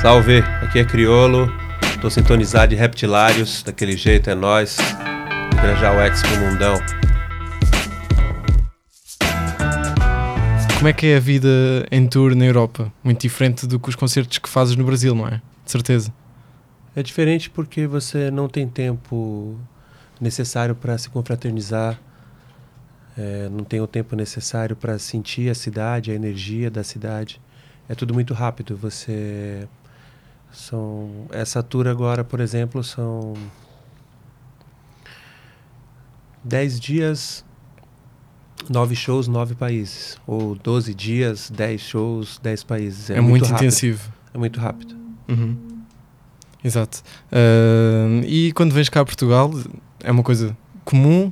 Salve, aqui é Criolo, tô sintonizado de Reptilários, daquele jeito é nós, Grajar o X pro mundão. Como é que é a vida em tour na Europa? Muito diferente do que os concertos que fazes no Brasil, não é? De certeza. É diferente porque você não tem tempo necessário para se confraternizar, é, não tem o tempo necessário para sentir a cidade, a energia da cidade. É tudo muito rápido. Você são essa tour agora, por exemplo, são 10 dias, 9 shows, 9 países. Ou 12 dias, 10 shows, 10 países. É, muito, rápido. intensivo. É muito rápido. Uhum. Exato. Ah, e quando vens cá a Portugal, é uma coisa comum